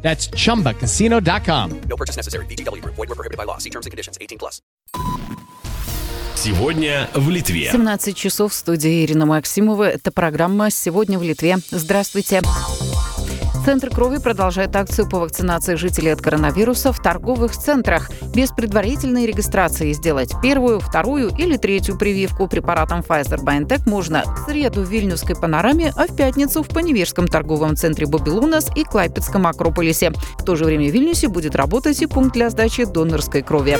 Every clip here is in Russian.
That's chumbacasino.com. No purchase necessary. VGW Group. Void were prohibited by law. See terms and conditions. 18 plus. Сегодня в Литве. 17 часов в студии Ирина Максимова. Это программа «Сегодня в Литве». Здравствуйте. Центр крови продолжает акцию по вакцинации жителей от коронавируса в торговых центрах. Без предварительной регистрации сделать первую, вторую или третью прививку препаратом Pfizer-BioNTech можно в среду в Вильнюсской панораме, а в пятницу в Паневежском торговом центре Бабилунас и Клайпецком Акрополисе. В то же время в Вильнюсе будет работать и пункт для сдачи донорской крови.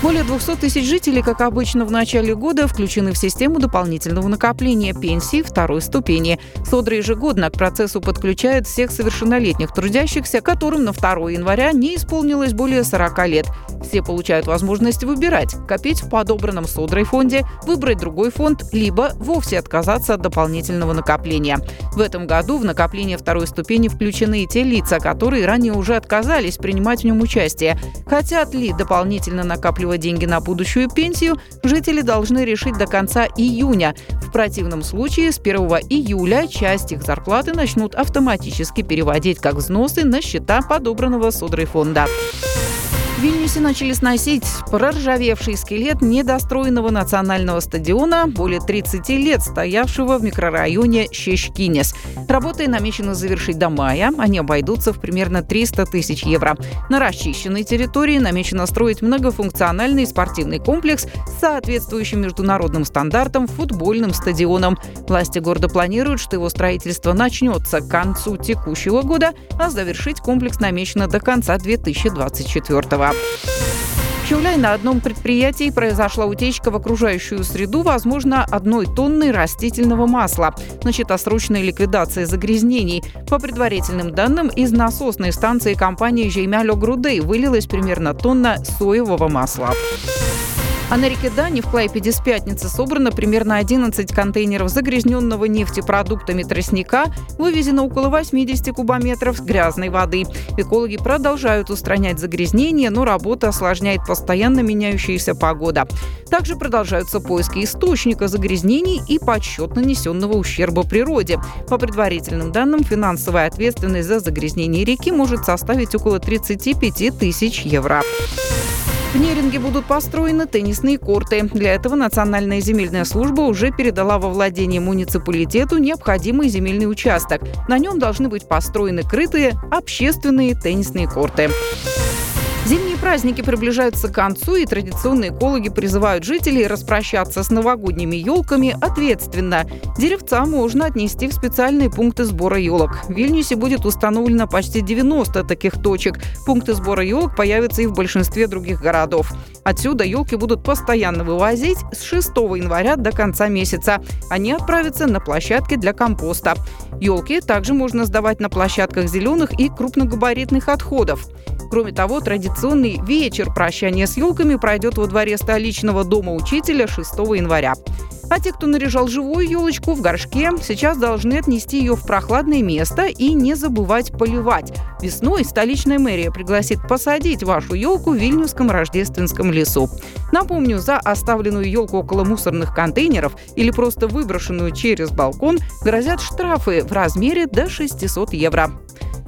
Более 200 тысяч жителей, как обычно в начале года, включены в систему дополнительного накопления пенсий второй ступени. Содра ежегодно к процессу подключает всех совершеннолетних трудящихся, которым на 2 января не исполнилось более 40 лет. Все получают возможность выбирать – копить в подобранном Содрой фонде, выбрать другой фонд, либо вовсе отказаться от дополнительного накопления. В этом году в накопление второй ступени включены и те лица, которые ранее уже отказались принимать в нем участие. Хотят ли дополнительно накапливать деньги на будущую пенсию, жители должны решить до конца июня. В противном случае с 1 июля часть их зарплаты начнут автоматически переводить как взносы на счета подобранного Содрой фонда. Вильнюсе начали сносить проржавевший скелет недостроенного национального стадиона, более 30 лет стоявшего в микрорайоне Щечкинес. Работы намечено завершить до мая. Они обойдутся в примерно 300 тысяч евро. На расчищенной территории намечено строить многофункциональный спортивный комплекс с соответствующим международным стандартам футбольным стадионом. Власти города планируют, что его строительство начнется к концу текущего года, а завершить комплекс намечено до конца 2024 года. В Чуляй на одном предприятии произошла утечка в окружающую среду, возможно, одной тонны растительного масла. Начата срочная ликвидация загрязнений. По предварительным данным, из насосной станции компании «Жеймяло Грудей» вылилась примерно тонна соевого масла. А на реке Дани в Клайпеде с пятницы собрано примерно 11 контейнеров загрязненного нефтепродуктами тростника, вывезено около 80 кубометров грязной воды. Экологи продолжают устранять загрязнение, но работа осложняет постоянно меняющаяся погода. Также продолжаются поиски источника загрязнений и подсчет нанесенного ущерба природе. По предварительным данным, финансовая ответственность за загрязнение реки может составить около 35 тысяч евро. В Неринге будут построены теннисные корты. Для этого Национальная земельная служба уже передала во владение муниципалитету необходимый земельный участок. На нем должны быть построены крытые общественные теннисные корты. Зимние праздники приближаются к концу, и традиционные экологи призывают жителей распрощаться с новогодними елками ответственно. Деревца можно отнести в специальные пункты сбора елок. В Вильнюсе будет установлено почти 90 таких точек. Пункты сбора елок появятся и в большинстве других городов. Отсюда елки будут постоянно вывозить с 6 января до конца месяца. Они отправятся на площадки для компоста. Елки также можно сдавать на площадках зеленых и крупногабаритных отходов. Кроме того, традиционный вечер прощания с елками пройдет во дворе столичного дома учителя 6 января. А те, кто наряжал живую елочку в горшке, сейчас должны отнести ее в прохладное место и не забывать поливать. Весной столичная мэрия пригласит посадить вашу елку в Вильнюсском рождественском лесу. Напомню, за оставленную елку около мусорных контейнеров или просто выброшенную через балкон грозят штрафы в размере до 600 евро.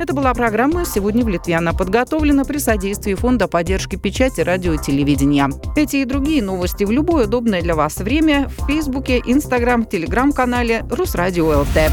Это была программа «Сегодня в Литве». Она подготовлена при содействии Фонда поддержки печати, радио и телевидения. Эти и другие новости в любое удобное для вас время в Фейсбуке, Инстаграм, Телеграм-канале «Русрадио ЛТ».